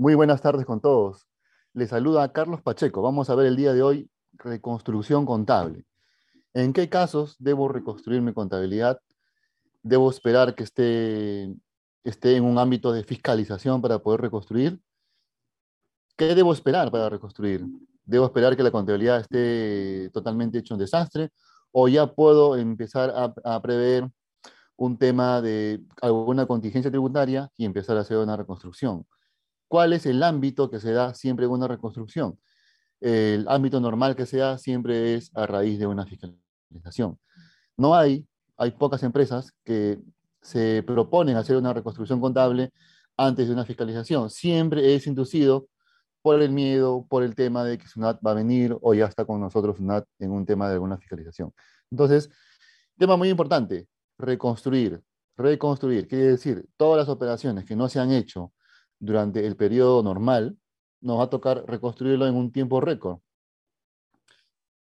Muy buenas tardes con todos. Les saluda Carlos Pacheco. Vamos a ver el día de hoy reconstrucción contable. ¿En qué casos debo reconstruir mi contabilidad? ¿Debo esperar que esté, esté en un ámbito de fiscalización para poder reconstruir? ¿Qué debo esperar para reconstruir? ¿Debo esperar que la contabilidad esté totalmente hecho un desastre? ¿O ya puedo empezar a, a prever un tema de alguna contingencia tributaria y empezar a hacer una reconstrucción? ¿Cuál es el ámbito que se da siempre en una reconstrucción? El ámbito normal que se da siempre es a raíz de una fiscalización. No hay, hay pocas empresas que se proponen hacer una reconstrucción contable antes de una fiscalización. Siempre es inducido por el miedo, por el tema de que SUNAT va a venir o ya está con nosotros SUNAT en un tema de alguna fiscalización. Entonces, tema muy importante, reconstruir. Reconstruir, quiere decir, todas las operaciones que no se han hecho durante el periodo normal, nos va a tocar reconstruirlo en un tiempo récord.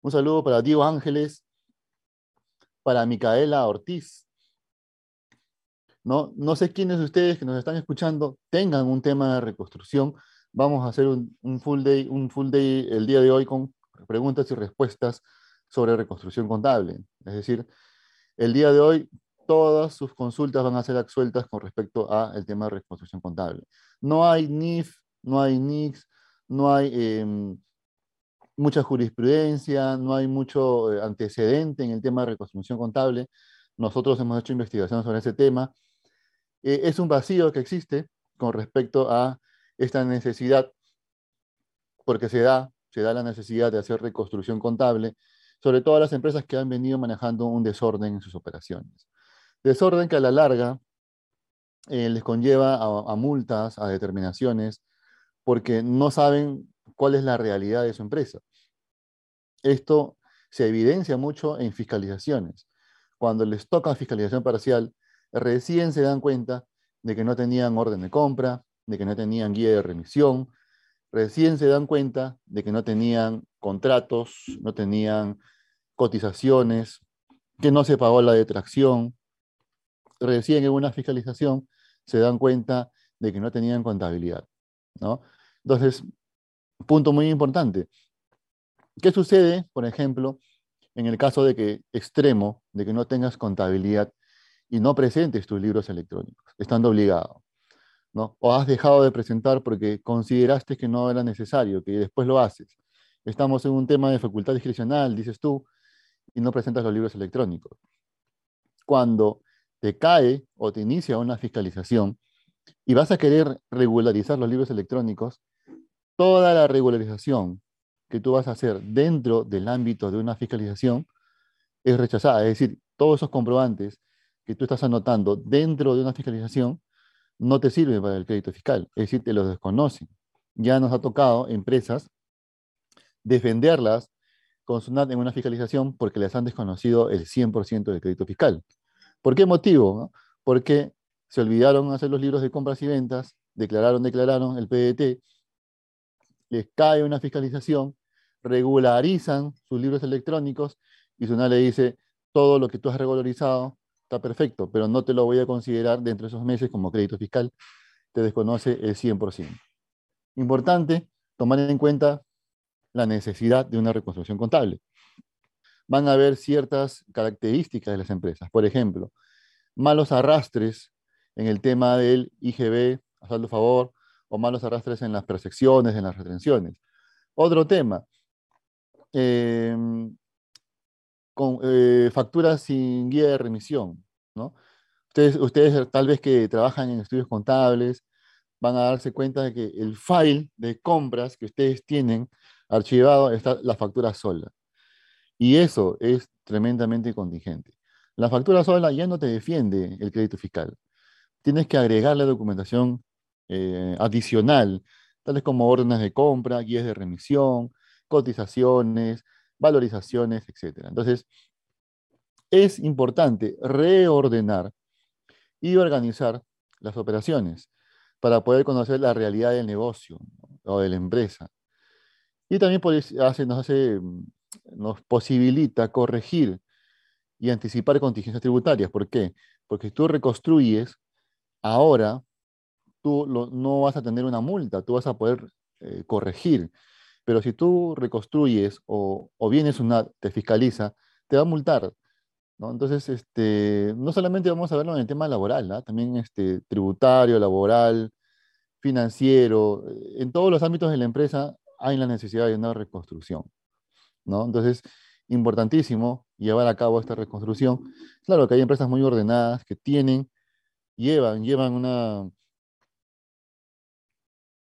Un saludo para Diego Ángeles, para Micaela Ortiz. No, no sé quiénes de ustedes que nos están escuchando tengan un tema de reconstrucción. Vamos a hacer un, un, full day, un full day el día de hoy con preguntas y respuestas sobre reconstrucción contable. Es decir, el día de hoy todas sus consultas van a ser absueltas con respecto al tema de reconstrucción contable. No hay NIF, no hay NIX, no hay eh, mucha jurisprudencia, no hay mucho eh, antecedente en el tema de reconstrucción contable. Nosotros hemos hecho investigaciones sobre ese tema. Eh, es un vacío que existe con respecto a esta necesidad, porque se da, se da la necesidad de hacer reconstrucción contable, sobre todo a las empresas que han venido manejando un desorden en sus operaciones. Desorden que a la larga eh, les conlleva a, a, multas, a determinaciones, porque no saben cuál es la realidad de su empresa. Esto se evidencia mucho en fiscalizaciones. Cuando les toca fiscalización parcial, recién se dan cuenta de que no tenían orden de compra, de que no tenían guía de remisión, recién se dan cuenta de que no tenían contratos, no tenían cotizaciones, que no se pagó la detracción, recién en fiscalización se dan cuenta de que no tenían contabilidad. ¿no? Entonces, punto muy importante. ¿Qué sucede, por ejemplo, en el caso de que extremo, de que no tengas contabilidad y no presentes tus libros electrónicos, estando obligado? ¿no? O has dejado de presentar porque consideraste que no era necesario, que después lo haces. Estamos en un tema de facultad discrecional, dices tú, y no presentas los libros electrónicos. Cuando te cae o te inicia una fiscalización y vas a querer regularizar los libros electrónicos, toda la regularización que tú vas a hacer dentro del ámbito de una fiscalización es rechazada. Es decir, todos esos comprobantes que tú estás anotando dentro de una fiscalización no te sirven para el crédito fiscal, es decir, te los desconocen. Ya nos ha tocado empresas defenderlas con SUNAT en una fiscalización porque les han desconocido el 100% del crédito fiscal. ¿Por qué motivo? Porque se olvidaron hacer los libros de compras y ventas, declararon, declararon el PDT, les cae una fiscalización, regularizan sus libros electrónicos y SUNAT le dice, todo lo que tú has regularizado está perfecto, pero no te lo voy a considerar dentro de esos meses como crédito fiscal, te desconoce el 100%. Importante tomar en cuenta la necesidad de una reconstrucción contable van a haber ciertas características de las empresas. Por ejemplo, malos arrastres en el tema del IGB, a saldo favor, o malos arrastres en las percepciones, en las retenciones. Otro tema, eh, con, eh, facturas sin guía de remisión. ¿no? Ustedes, ustedes tal vez que trabajan en estudios contables van a darse cuenta de que el file de compras que ustedes tienen archivado está la factura sola. Y eso es tremendamente contingente. La factura sola ya no te defiende el crédito fiscal. Tienes que agregar la documentación eh, adicional, tales como órdenes de compra, guías de remisión, cotizaciones, valorizaciones, etc. Entonces, es importante reordenar y organizar las operaciones para poder conocer la realidad del negocio o de la empresa. Y también nos hace nos posibilita corregir y anticipar contingencias tributarias. ¿Por qué? Porque tú reconstruyes ahora tú no vas a tener una multa, tú vas a poder eh, corregir. Pero si tú reconstruyes o, vienes una, te fiscaliza, te va a multar. ¿no? Entonces, este, no solamente vamos a verlo en el tema laboral, también este, tributario, laboral, financiero, en todos los ámbitos de la empresa hay la necesidad de una reconstrucción. ¿No? Entonces, importantísimo llevar a cabo esta reconstrucción. Claro que hay empresas muy ordenadas que tienen, llevan, llevan una,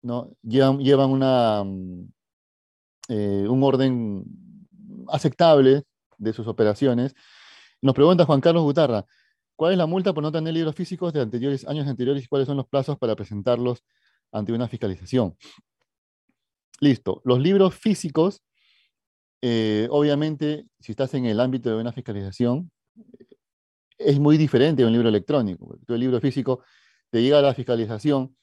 ¿no? llevan, llevan una, mm, eh, un orden aceptable de sus operaciones. Nos pregunta Juan Carlos Gutarra, ¿cuál es la multa por no tener libros físicos de anteriores, años anteriores y cuáles son los plazos para presentarlos ante una fiscalización? Listo. Los libros físicos, eh, obviamente, si estás en el ámbito de una fiscalización, es muy diferente de un libro electrónico. El libro físico te llega a la fiscalización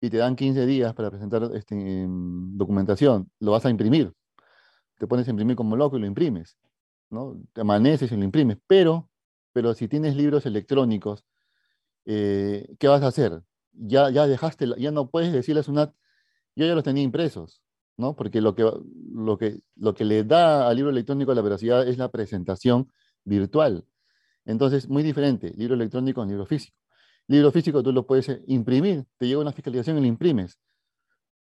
y te dan 15 días para presentar este, documentación. Lo vas a imprimir. Te pones a imprimir como loco y lo imprimes. ¿no? Te amaneces y lo imprimes. Pero, pero si tienes libros electrónicos, eh, ¿qué vas a hacer? Ya, ya dejaste, ya no puedes decirle a SUNAT, yo ya los tenía impresos, ¿no? Porque lo que, lo, que, lo que le da al libro electrónico la veracidad es la presentación virtual. Entonces, muy diferente, libro electrónico a libro físico. Libro físico tú lo puedes imprimir, te llega una fiscalización y lo imprimes.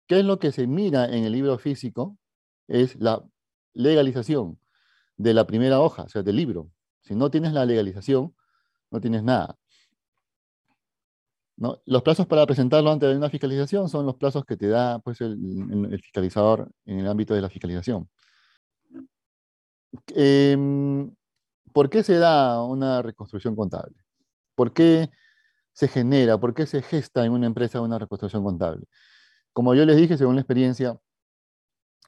¿Qué es lo que se mira en el libro físico? Es la legalización de la primera hoja, o sea, del libro. Si no tienes la legalización, no tienes nada. Los plazos para presentarlo antes de una fiscalización son los plazos que te da pues, el, fiscalizador en el ámbito de la fiscalización. Em, ¿Por qué se da una reconstrucción contable? ¿Por qué se genera? ¿Por qué se gesta en una empresa una reconstrucción contable? Como yo les dije, según la experiencia,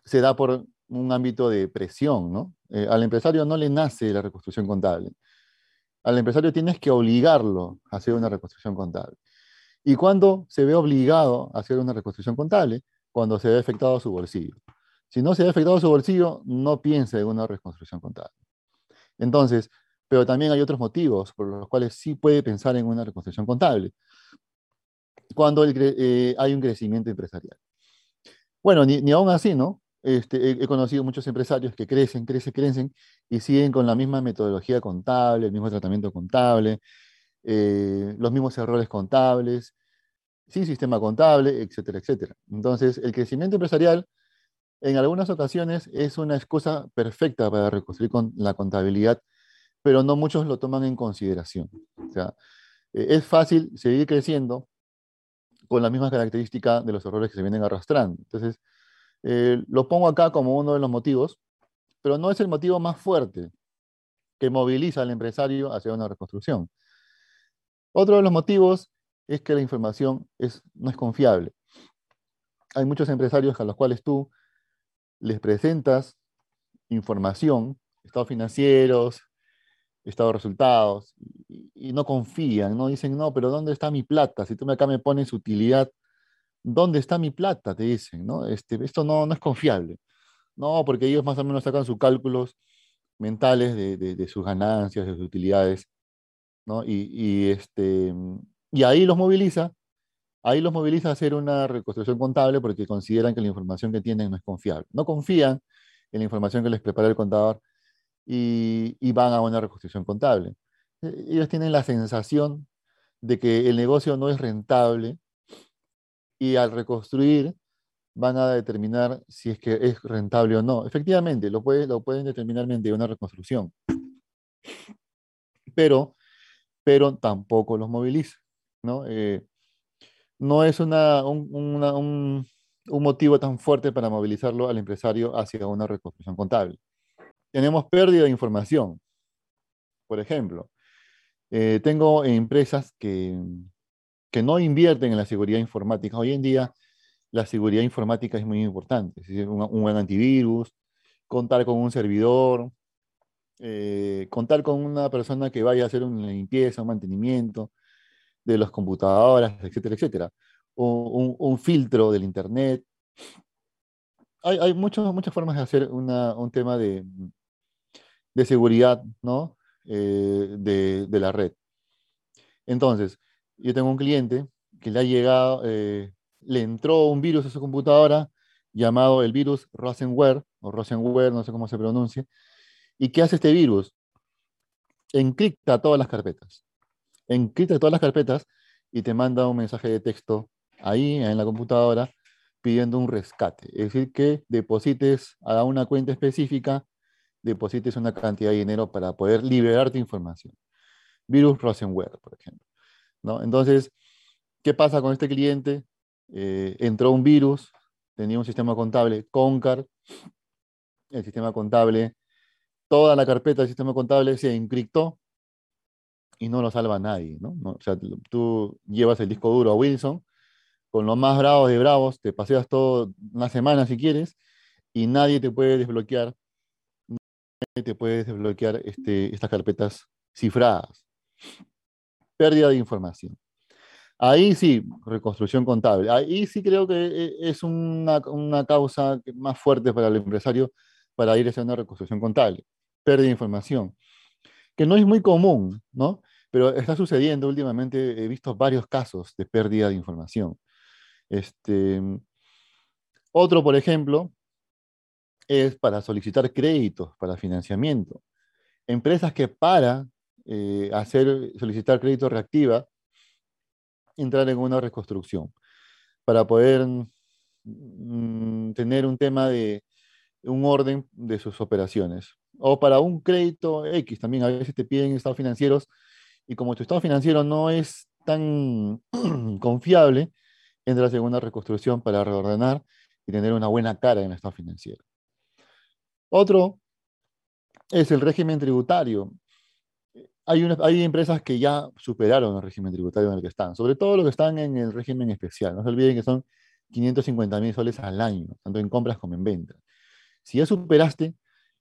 se da por un ámbito de presión. Eh, al empresario no le nace la reconstrucción contable. Al empresario tienes que obligarlo a hacer una reconstrucción contable. ¿Y cuándo se ve obligado a hacer una reconstrucción contable? Cuando se ve afectado su bolsillo. Si no se ve afectado su bolsillo, no piense en una reconstrucción contable. Entonces, pero también hay otros motivos por los cuales sí puede pensar en una reconstrucción contable. Cuando eh, hay un crecimiento empresarial. Bueno, ni, ni aún así, ¿no? Este, he, conocido muchos empresarios que crecen, crecen, crecen y siguen con la misma metodología contable, el mismo tratamiento contable, eh, los mismos errores contables, sin sistema contable, etcétera, etcétera. Entonces, el crecimiento empresarial en algunas ocasiones es una excusa perfecta para reconstruir con la contabilidad, pero no muchos lo toman en consideración. O sea, eh, es fácil seguir creciendo con la misma característica de los errores que se vienen arrastrando. Entonces, eh, lo pongo acá como uno de los motivos, pero no es el motivo más fuerte que moviliza al empresario hacia una reconstrucción. Otro de los motivos es que la información no es confiable. Hay muchos empresarios a los cuales tú les presentas información, estados financieros, estados resultados, y, no confían, no dicen, no, pero ¿dónde está mi plata? Si tú acá me pones utilidad, ¿dónde está mi plata? Te dicen, ¿no? Este, esto no, no es confiable. No, porque ellos más o menos sacan sus cálculos mentales de, de sus ganancias, de sus utilidades y, este, y ahí los moviliza, ahí los moviliza a hacer una reconstrucción contable porque consideran que la información que tienen no es confiable. No confían en la información que les prepara el contador y, y van a una reconstrucción contable. E, ellos tienen la sensación de que el negocio no es rentable y al reconstruir van a determinar si es que es rentable o no. Efectivamente, lo, puede, lo pueden determinar mediante una reconstrucción. Pero pero tampoco los moviliza. ¿no? Eh, no es una, un, motivo tan fuerte para movilizarlo al empresario hacia una reconstrucción contable. Tenemos pérdida de información. Por ejemplo, eh, tengo empresas que, que no invierten en la seguridad informática. Hoy en día la seguridad informática es muy importante. Es un, un, buen antivirus, contar con un servidor, eh, contar con una persona que vaya a hacer una limpieza, un mantenimiento de las computadoras, etcétera, etcétera. O un, filtro del Internet. Hay, hay muchas formas de hacer un tema de, de seguridad ¿no? Eh, de, de, la red. Entonces, yo tengo un cliente que le ha llegado, eh, le entró un virus a su computadora llamado el virus Rosenware, o Rosenware, no sé cómo se pronuncia. ¿Y qué hace este virus? Encripta todas las carpetas. Encripta todas las carpetas y te manda un mensaje de texto ahí en la computadora pidiendo un rescate. Es decir, que deposites a una cuenta específica, deposites una cantidad de dinero para poder liberar tu información. Virus Rosenware, por ejemplo. ¿no? Entonces, ¿qué pasa con este cliente? Eh, entró un virus, tenía un sistema contable Concar, el sistema contable, toda la carpeta del sistema contable se encriptó y no lo salva nadie, ¿no? O sea, tú llevas el disco duro a Wilson, con los más bravos de bravos, te paseas todo una semana si quieres, y nadie te puede desbloquear, nadie te puede desbloquear este, estas carpetas cifradas. Pérdida de información. Ahí sí, reconstrucción contable. Ahí sí creo que eh, es una, causa más fuerte para el empresario para ir hacia una reconstrucción contable. Pérdida de información, que no es muy común, ¿no? Pero está sucediendo últimamente, he visto varios casos de pérdida de información. Este, otro, por ejemplo, es para solicitar créditos, para financiamiento. Empresas que para eh, hacer, solicitar crédito reactiva, entrar en una reconstrucción para poder mm, tener un tema de un orden de sus operaciones. O para un crédito X, también a veces te piden estados financieros y como tu estado financiero no es tan confiable, entras en una reconstrucción para reordenar y tener una buena cara en el estado financiero. Otro es el régimen tributario hay, empresas que ya superaron el régimen tributario en el que están, sobre todo los que están en el régimen especial. No se olviden que son 550 mil soles al año, tanto en compras como en ventas. Si ya superaste,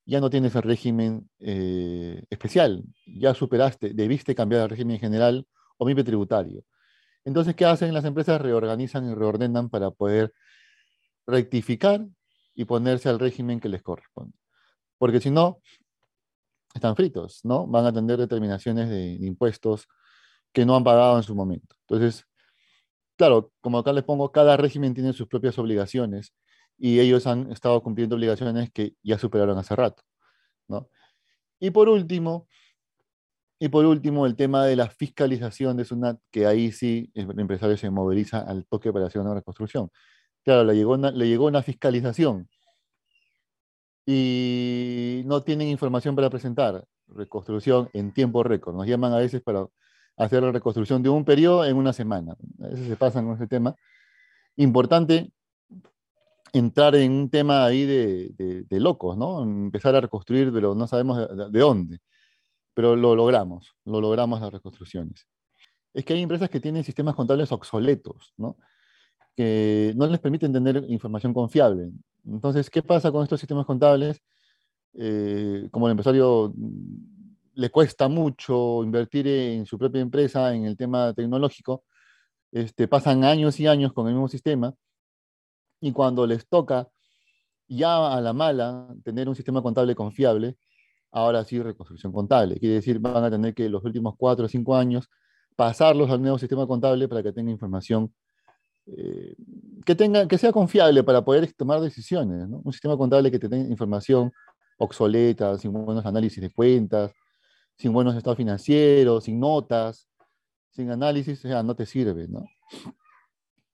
ya no tienes el régimen eh, especial, ya superaste, debiste cambiar al régimen general o MIPE tributario. Entonces, ¿qué hacen las empresas? Reorganizan y reordenan para poder rectificar y ponerse al régimen que les corresponde. Porque si no, están fritos, ¿no? Van a tener determinaciones de, impuestos que no han pagado en su momento. Entonces, claro, como acá les pongo, cada régimen tiene sus propias obligaciones y ellos han estado cumpliendo obligaciones que ya superaron hace rato, ¿no? Y por último, y por último, el tema de la fiscalización de SUNAT, que ahí sí el empresario se moviliza al toque para hacer una reconstrucción. Claro, le llegó le llegó una fiscalización y no tienen información para presentar. Reconstrucción en tiempo récord. Nos llaman a veces para hacer la reconstrucción de un periodo en una semana. A veces se pasan con ese tema. Importante entrar en un tema ahí de, de, locos, ¿no? Empezar a reconstruir, pero no sabemos de, de, dónde. Pero lo logramos, lo logramos las reconstrucciones. Es que hay empresas que tienen sistemas contables obsoletos, ¿no? que no les permiten tener información confiable. Entonces, ¿qué pasa con estos sistemas contables? Eh, como el empresario mm, le cuesta mucho invertir en su propia empresa en el tema tecnológico, este, pasan años y años con el mismo sistema y cuando les toca ya a la mala tener un sistema contable confiable, ahora sí reconstrucción contable. Quiere decir, van a tener que los últimos cuatro o cinco años pasarlos al nuevo sistema contable para que tenga información eh, que, tenga, que sea confiable para poder tomar decisiones. Un sistema contable que te tenga información obsoleta, sin buenos análisis de cuentas, sin buenos estados financieros, sin notas, sin análisis, o sea, no te sirve. ¿no?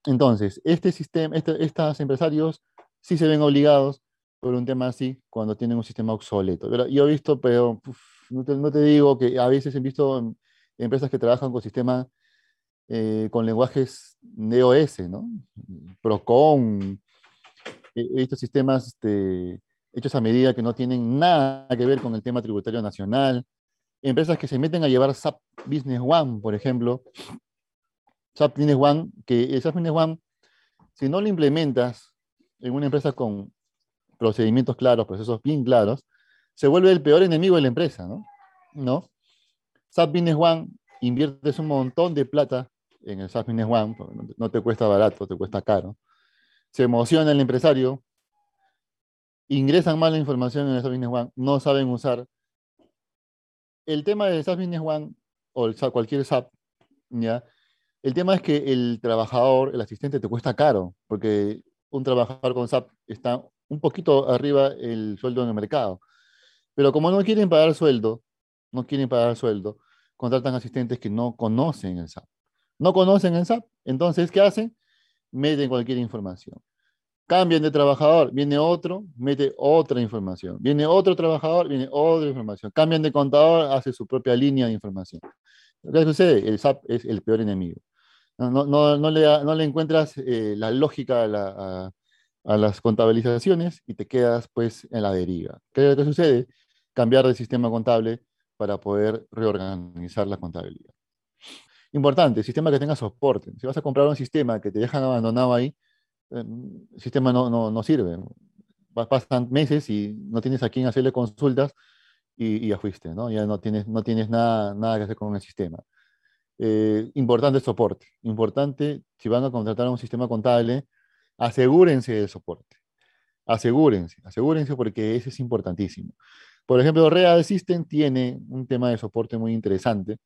Entonces, este sistema, este, estos empresarios sí se ven obligados por un tema así cuando tienen un sistema obsoleto. Pero yo he visto, pero no, te, digo que a veces he visto empresas que trabajan con sistemas eh, con lenguajes DOS, ¿no? Procon, estos sistemas este, hechos a medida que no tienen nada que ver con el tema tributario nacional. Empresas que se meten a llevar SAP Business One, por ejemplo. SAP Business One, que SAP Business One, si no lo implementas en una empresa con procedimientos claros, procesos bien claros, se vuelve el peor enemigo de la empresa, ¿no? ¿No? SAP Business One inviertes un montón de plata en el SAP Business One, no te cuesta barato, te cuesta caro. Se emociona el empresario, ingresan mal la información en el SAP Business One, no saben usar. El tema del SAP Business One o el cualquier SAP, ¿ya? El tema es que el trabajador, el asistente, te cuesta caro, porque un trabajador con SAP está un poquito arriba el sueldo en el mercado. Pero como no quieren pagar sueldo, no quieren pagar sueldo, contratan asistentes que no conocen el SAP. No conocen el SAP, entonces, ¿qué hacen? Meten cualquier información. Cambian de trabajador, viene otro, mete otra información. Viene otro trabajador, viene otra información. Cambian de contador, hace su propia línea de información. ¿Qué sucede? El SAP es el peor enemigo. No, no, no, le, no le, encuentras eh, la lógica a, la, a, las contabilizaciones y te quedas pues en la deriva. ¿Qué, es lo que sucede? Cambiar de sistema contable para poder reorganizar la contabilidad. Importante, sistema que tenga soporte. Si vas a comprar un sistema que te dejan abandonado ahí, el sistema no, no, no sirve. Pasan meses y no tienes a quién hacerle consultas y, ya fuiste, ¿no? Ya no tienes, no tienes nada, nada que hacer con el sistema. Eh, importante el soporte. Importante, si van a contratar un sistema contable, asegúrense del soporte. Asegúrense, asegúrense porque ese es importantísimo. Por ejemplo, Real System tiene un tema de soporte muy interesante.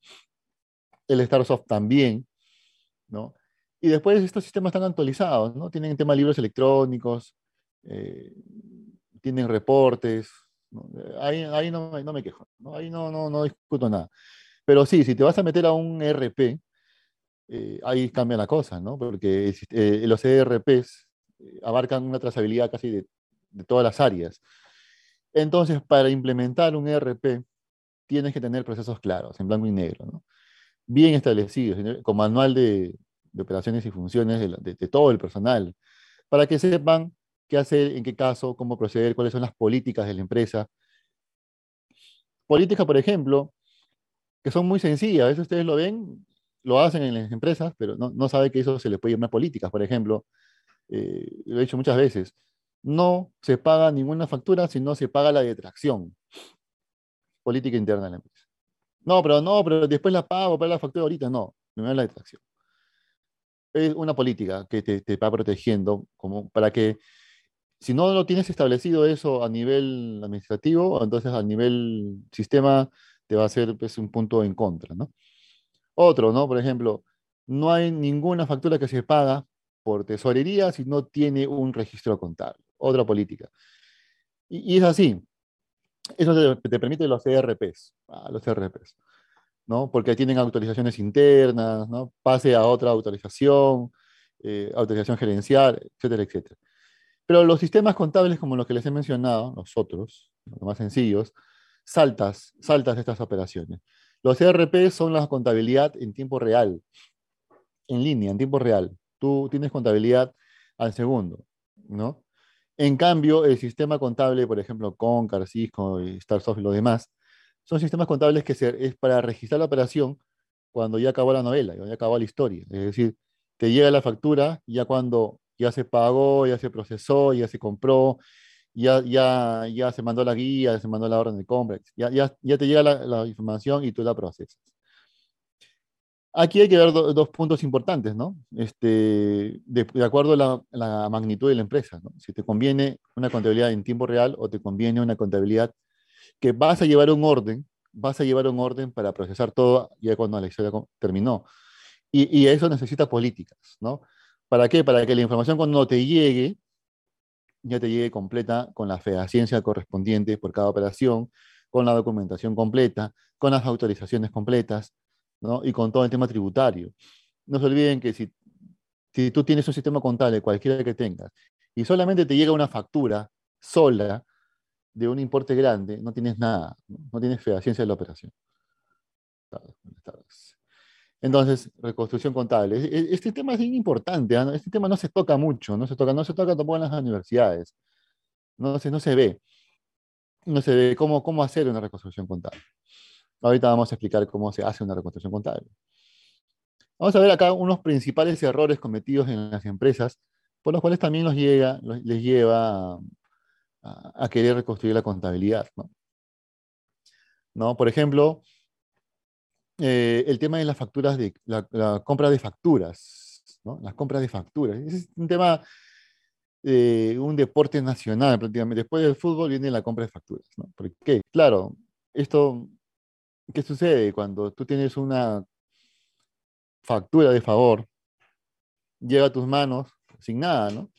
El StarSoft también, ¿no? Y después estos sistemas están actualizados, ¿no? Tienen tema de libros electrónicos, eh, tienen reportes. Ahí, ahí no, no, me quejo, ¿no? ahí no, no, no discuto nada. Pero sí, si te vas a meter a un ERP, eh, ahí cambia la cosa, ¿no? Porque eh, los ERPs abarcan una trazabilidad casi de, todas las áreas. Entonces, para implementar un ERP, tienes que tener procesos claros, en blanco y negro, ¿no? bien establecidos, con manual de, operaciones y funciones de, todo el personal, para que sepan qué hacer, en qué caso, cómo proceder, cuáles son las políticas de la empresa. Políticas, por ejemplo, que son muy sencillas, a veces ustedes lo ven, lo hacen en las empresas, pero no, no saben que eso se les puede llamar políticas, por ejemplo, eh, lo he dicho muchas veces, no se paga ninguna factura si no se paga la detracción. Política interna de la empresa. No, pero no, pero después la pago para la factura ahorita. No, es la detracción. Es una política que te, te, va protegiendo como para que si no lo tienes establecido eso a nivel administrativo, entonces a nivel sistema te va a ser pues, un punto en contra, ¿no? Otro, ¿no? Por ejemplo, no hay ninguna factura que se paga por tesorería si no tiene un registro contable otra política. Y, y es así. Eso te, te, permite los ERPs, ah, los ERPs, ¿no? Porque tienen autorizaciones internas, ¿no? Pase a otra autorización, eh, autorización gerencial, etcétera, etcétera. Pero los sistemas contables como los que les he mencionado, los otros, los más sencillos, saltas, saltas estas operaciones. Los ERP son la contabilidad en tiempo real, en línea, en tiempo real. Tú tienes contabilidad al segundo, ¿no? En cambio, el sistema contable, por ejemplo, Concar, Cisco, Starsoft y lo demás, son sistemas contables que se, es para registrar la operación cuando ya acabó la novela, ya acabó la historia. Es decir, te llega la factura ya cuando ya se pagó, ya se procesó, ya se compró, ya, ya, ya se mandó la guía, se mandó la orden de compra, ya, ya, ya te llega la, la información y tú la procesas. Aquí hay que ver do, dos puntos importantes, ¿no? Este, de, de acuerdo a la, la, magnitud de la empresa, ¿no? Si te conviene una contabilidad en tiempo real o te conviene una contabilidad que vas a llevar un orden, vas a llevar un orden para procesar todo ya cuando la historia terminó. Y, y eso necesita políticas, ¿no? ¿Para qué? Para que la información cuando te llegue, ya te llegue completa con la fehaciencia correspondiente por cada operación, con la documentación completa, con las autorizaciones completas, ¿no? y con todo el tema tributario. No se olviden que si, si tú tienes un sistema contable, cualquiera que tengas, y solamente te llega una factura sola de un importe grande, no tienes nada, no, no tienes fehaciencia de la operación. Entonces, reconstrucción contable. Este tema es importante, ¿no? este tema no se toca mucho, no se toca, no se toca tampoco en las universidades. No se, no se ve. No se ve cómo, cómo hacer una reconstrucción contable. Ahorita vamos a explicar cómo se hace una reconstrucción contable. Vamos a ver acá unos principales errores cometidos en las empresas, por los cuales también los llega, los, les lleva a, a, querer reconstruir la contabilidad. ¿no? ¿No? Por ejemplo, eh, el tema de las facturas, de la, compra de facturas, ¿no? las compras de facturas. Es un tema, eh, un deporte nacional prácticamente. Después del fútbol viene la compra de facturas. ¿no? ¿Por qué? Claro, esto ¿Qué sucede cuando tú tienes una factura de favor llega a tus manos sin nada, ¿no?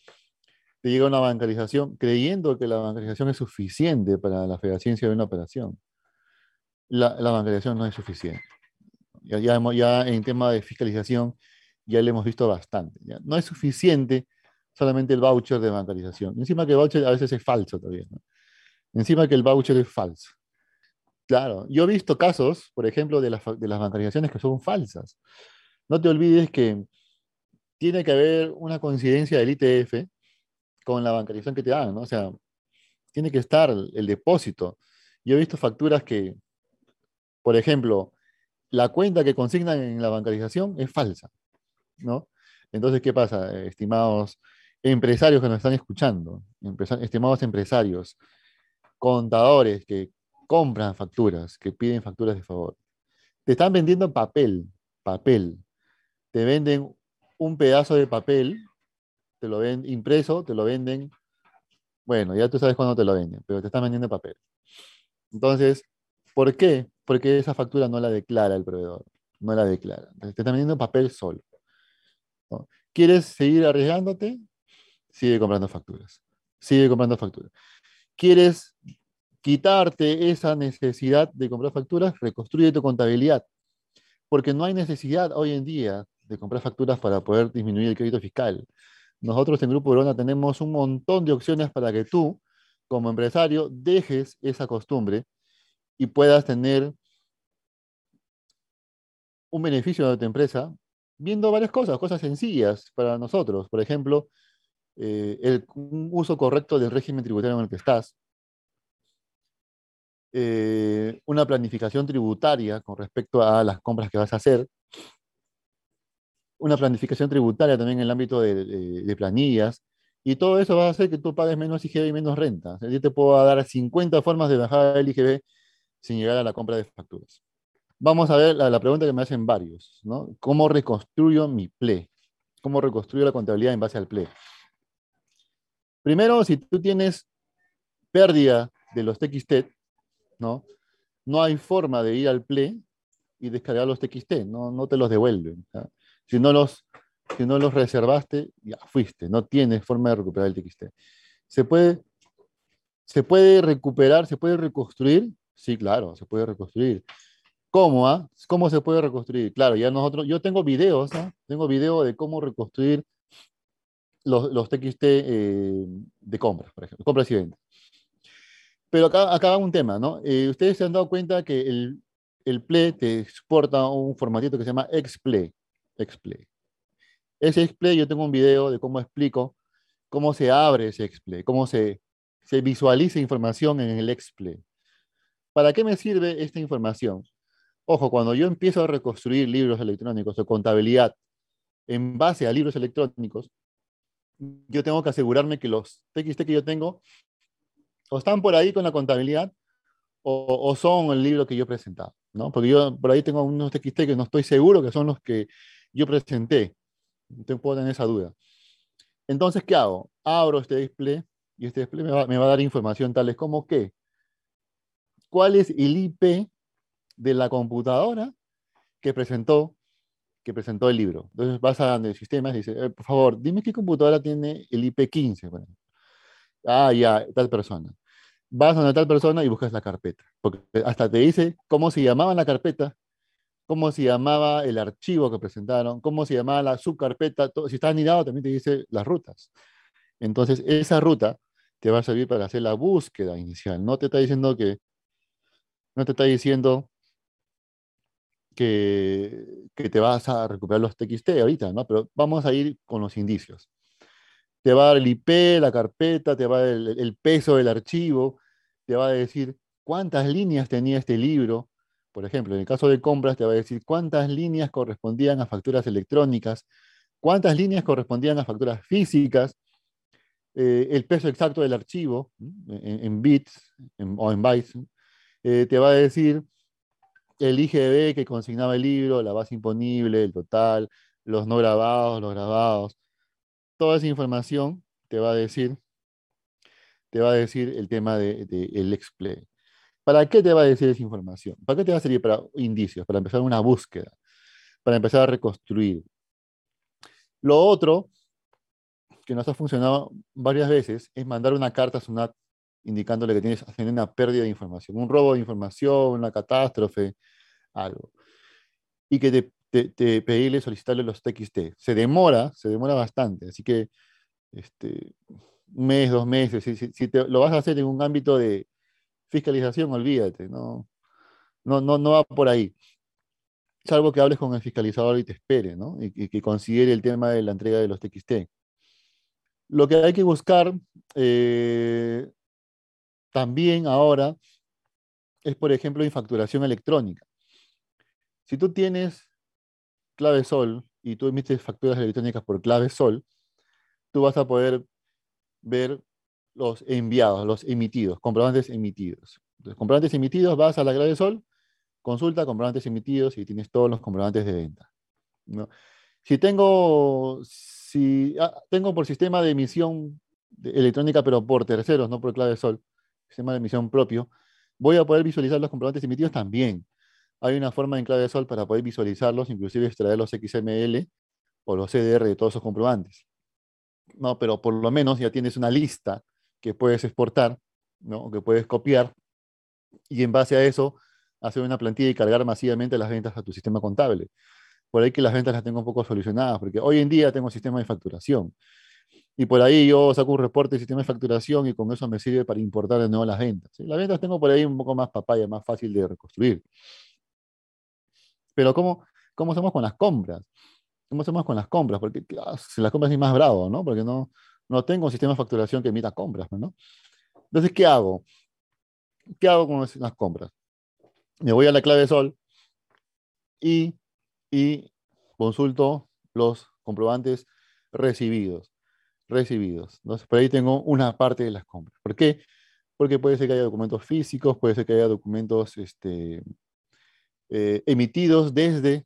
Te llega una bancarización creyendo que la bancarización es suficiente para la federación de una operación. La bancarización no es suficiente. Ya, ya, ya, en tema de fiscalización ya le hemos visto bastante. ¿ya? No es suficiente solamente el voucher de bancarización. Encima que el voucher a veces es falso todavía. ¿no? Encima que el voucher es falso. Claro, yo he visto casos, por ejemplo, de, de las bancarizaciones que son falsas. No te olvides que tiene que haber una coincidencia del ITF con la bancarización que te dan, ¿no? O sea, tiene que estar el depósito. Yo he visto facturas que, por ejemplo, la cuenta que consignan en la bancarización es falsa, ¿no? Entonces, ¿qué pasa, estimados empresarios que nos están escuchando? estimados empresarios, contadores que compran facturas, que piden facturas de favor. Te están vendiendo papel, papel. Te venden un pedazo de papel, te lo ven impreso, te lo venden, bueno, ya tú sabes cuándo te lo venden, pero te están vendiendo papel. Entonces, ¿por qué? Porque esa factura no la declara el proveedor, no la declara. te están vendiendo papel solo. ¿Quieres seguir arriesgándote? Sigue comprando facturas. Sigue comprando facturas. ¿Quieres quitarte esa necesidad de comprar facturas? Reconstruye tu contabilidad. Porque no hay necesidad hoy en día de comprar facturas para poder disminuir el crédito fiscal. Nosotros en Grupo Verona tenemos un montón de opciones para que tú, como empresario, dejes esa costumbre y puedas tener un beneficio de tu empresa viendo varias cosas, cosas sencillas para nosotros. Por ejemplo, eh, el un uso correcto del régimen tributario en el que estás, eh, una planificación tributaria con respecto a las compras que vas a hacer, una planificación tributaria también en el ámbito de, planillas, y todo eso va a hacer que tú pagues menos IGB y menos renta. yo te puedo dar 50 formas de bajar el IGB sin llegar a la compra de facturas. Vamos a ver la, pregunta que me hacen varios, ¿no? ¿Cómo reconstruyo mi PLE? ¿Cómo reconstruyo la contabilidad en base al PLE? Primero, si tú tienes pérdida de los TXT, ¿no? No hay forma de ir al PLE y descargar los TXT, no, no te los devuelven. Si no los, si no los reservaste, ya fuiste, no tienes forma de recuperar el TXT. ¿Se puede, ¿Se puede recuperar, se puede reconstruir? Sí, claro, se puede reconstruir. ¿Cómo? Ah? ¿Cómo se puede reconstruir? Claro, ya nosotros, yo tengo videos, ¿ah? tengo video de cómo reconstruir los, los TXT eh, de compras, por ejemplo, compras y ventas. Pero acá, acá va un tema, ¿no? Eh, ustedes se han dado cuenta que el, el PLE te exporta un formatito que se llama XPLE. XPlay. Ese XPlay yo tengo un video de cómo explico cómo se abre ese XPlay, cómo se, se visualiza información en el XPlay. ¿Para qué me sirve esta información? Ojo, cuando yo empiezo a reconstruir libros electrónicos o contabilidad en base a libros electrónicos, yo tengo que asegurarme que los TXT que yo tengo o están por ahí con la contabilidad o, son el libro que yo he presentado, ¿no? Porque yo por ahí tengo unos TXT que no estoy seguro que son los que yo presenté. Te puedo tener esa duda. Entonces, ¿qué hago? Abro este display y este display me va, me va a dar información tales como que, ¿cuál es el IP de la computadora que presentó, que presentó el libro? Entonces vas a el sistema y dice, eh, por favor, dime qué computadora tiene el IP 15. ah, ya, tal persona. Vas a una tal persona y buscas la carpeta, porque hasta te dice cómo se llamaba la carpeta cómo se llamaba el archivo que presentaron, cómo se llamaba la subcarpeta, todo, si está anidado también te dice las rutas. Entonces, esa ruta te va a servir para hacer la búsqueda inicial. No te está diciendo que, no te está diciendo que, te vas a recuperar los TXT ahorita, ¿no? Pero vamos a ir con los indicios. Te va a dar el IP, la carpeta, te va a dar el, peso del archivo, te va a decir cuántas líneas tenía este libro, por ejemplo, en el caso de compras te va a decir cuántas líneas correspondían a facturas electrónicas, cuántas líneas correspondían a facturas físicas, eh, el peso exacto del archivo en, bits o en bytes. Eh, te va a decir el IGB que consignaba el libro, la base imponible, el total, los no grabados, los grabados. Toda esa información te va a decir, te va a decir el tema del de, el explay. ¿Para qué te va a decir esa información? ¿Para qué te va a servir para indicios? Para empezar una búsqueda. para empezar a reconstruir. Lo otro que nos ha funcionado varias veces es mandar una carta a SUNAT indicándole que tienes una pérdida de información, un robo de información, una catástrofe, algo. Y que te, te, pedirle, solicitarle los TXT. Se demora, se demora bastante, así que este, un mes, dos meses, si, te, lo vas a hacer en un ámbito de fiscalización, olvídate, no, no, no, no va por ahí. Salvo que hables con el fiscalizador y te espere, ¿no? Y, que considere el tema de la entrega de los TXT. Lo que hay que buscar eh, también ahora es, por ejemplo, en facturación electrónica. Si tú tienes clave sol y tú emites facturas electrónicas por clave sol, tú vas a poder ver los enviados, los emitidos, comprobantes emitidos. Entonces, comprobantes emitidos, vas a la clave sol, consulta comprobantes emitidos y tienes todos los comprobantes de venta. Si tengo, si ah, tengo por sistema de emisión electrónica, pero por terceros, no por clave sol, sistema de emisión propio, voy a poder visualizar los comprobantes emitidos también. Hay una forma en clave sol para poder visualizarlos, inclusive extraer los XML o los CDR de todos esos comprobantes. No, pero por lo menos ya tienes una lista que puedes exportar, ¿no? que puedes copiar, y en base a eso hacer una plantilla y cargar masivamente las ventas a tu sistema contable. Por ahí que las ventas las tengo un poco solucionadas, porque hoy en día tengo sistema de facturación. Y por ahí yo saco un reporte de sistema de facturación y con eso me sirve para importar de nuevo las ventas. Las ventas tengo por ahí un poco más papaya, más fácil de reconstruir. Pero ¿cómo, cómo hacemos con las compras? ¿Cómo hacemos con las compras? Porque si las compras es más bravo, ¿no? Porque no, no tengo un sistema de facturación que emita compras, ¿no? Entonces, ¿qué hago? ¿Qué hago con las compras? Me voy a la clave sol y, y consulto los comprobantes recibidos. Recibidos. Por ahí tengo una parte de las compras. ¿Por qué? Porque puede ser que haya documentos físicos, puede ser que haya documentos este, eh, emitidos desde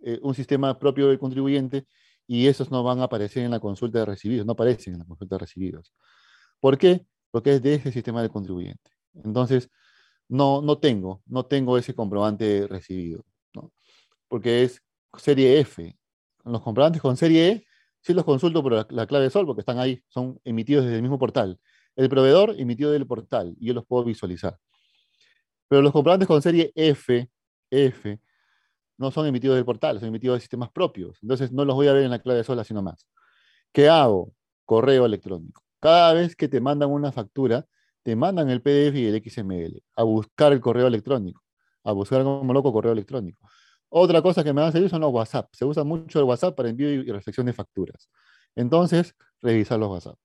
eh, un sistema propio del contribuyente y esos no van a aparecer en la consulta de recibidos, no aparecen en la consulta de recibidos. ¿Por qué? Porque es de ese sistema del contribuyente. Entonces, no, no tengo, no tengo ese comprobante recibido, ¿no? porque es serie F. Los comprobantes con serie E sí los consulto por la, la clave SOL porque están ahí, son emitidos desde el mismo portal. El proveedor emitido del portal y yo los puedo visualizar. Pero los comprobantes con serie F, F, no son emitidos del portal, son emitidos de sistemas propios. Entonces no los voy a ver en la clave sola, sino más. ¿Qué hago? Correo electrónico. Cada vez que te mandan una factura, te mandan el PDF y el XML a buscar el correo electrónico, a buscar como loco correo electrónico. Otra cosa que me va a servir son los WhatsApp. Se usa mucho el WhatsApp para envío y recepción de facturas. Entonces, revisar los WhatsApp.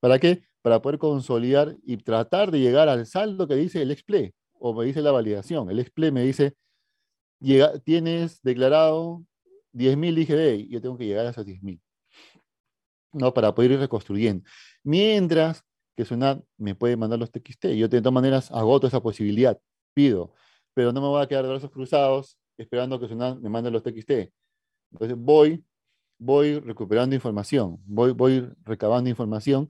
¿Para qué? Para poder consolidar y tratar de llegar al saldo que dice el exple o me dice la validación. El exple me dice, tienes declarado 10.000 IGD y yo tengo que llegar a esos 10.000. ¿no? Para poder ir reconstruyendo. Mientras que SUNAT me puede mandar los TXT. Yo de todas maneras agoto esa posibilidad, pido, pero no me voy a quedar de brazos cruzados esperando que SUNAT me mande los TXT. Entonces voy, voy recuperando información, voy, voy recabando información.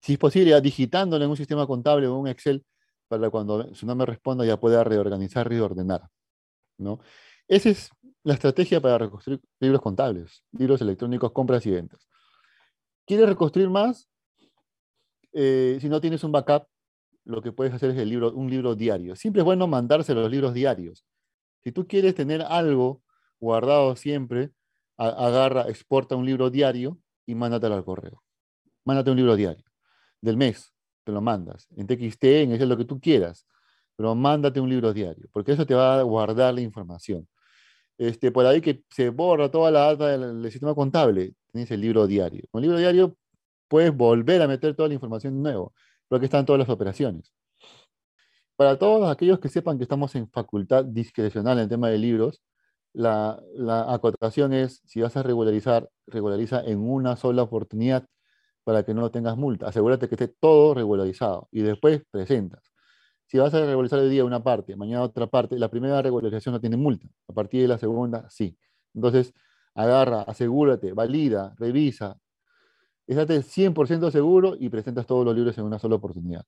Si es posible, digitándola en un sistema contable o un Excel, para cuando SUNAT me responda ya pueda reorganizar y ordenar. ¿no? Esa es la estrategia para reconstruir libros contables, libros electrónicos, compras y ventas. ¿Quieres reconstruir más? Eh, si no tienes un backup, lo que puedes hacer es el libro, un libro diario. Siempre es bueno mandarse los libros diarios. Si tú quieres tener algo guardado siempre, agarra, exporta un libro diario y mándatelo al correo. Mándate un libro diario del mes, te lo mandas. En TXT, en es lo que tú quieras, pero mándate un libro diario, porque eso te va a guardar la información. Este, por ahí que se borra toda la data del, del sistema contable, tienes el libro diario. Con el libro diario puedes volver a meter toda la información nuevo, porque están todas las operaciones. Para todos aquellos que sepan que estamos en facultad discrecional en el tema de libros, la, la acotación es, si vas a regularizar, regulariza en una sola oportunidad para que no tengas multa. Asegúrate que esté todo regularizado y después presentas. Si vas a regularizar el día una parte, mañana otra parte, la primera regularización no tiene multa. A partir de la segunda, sí. Entonces, agarra, asegúrate, valida, revisa, estate 100% seguro y presentas todos los libros en una sola oportunidad.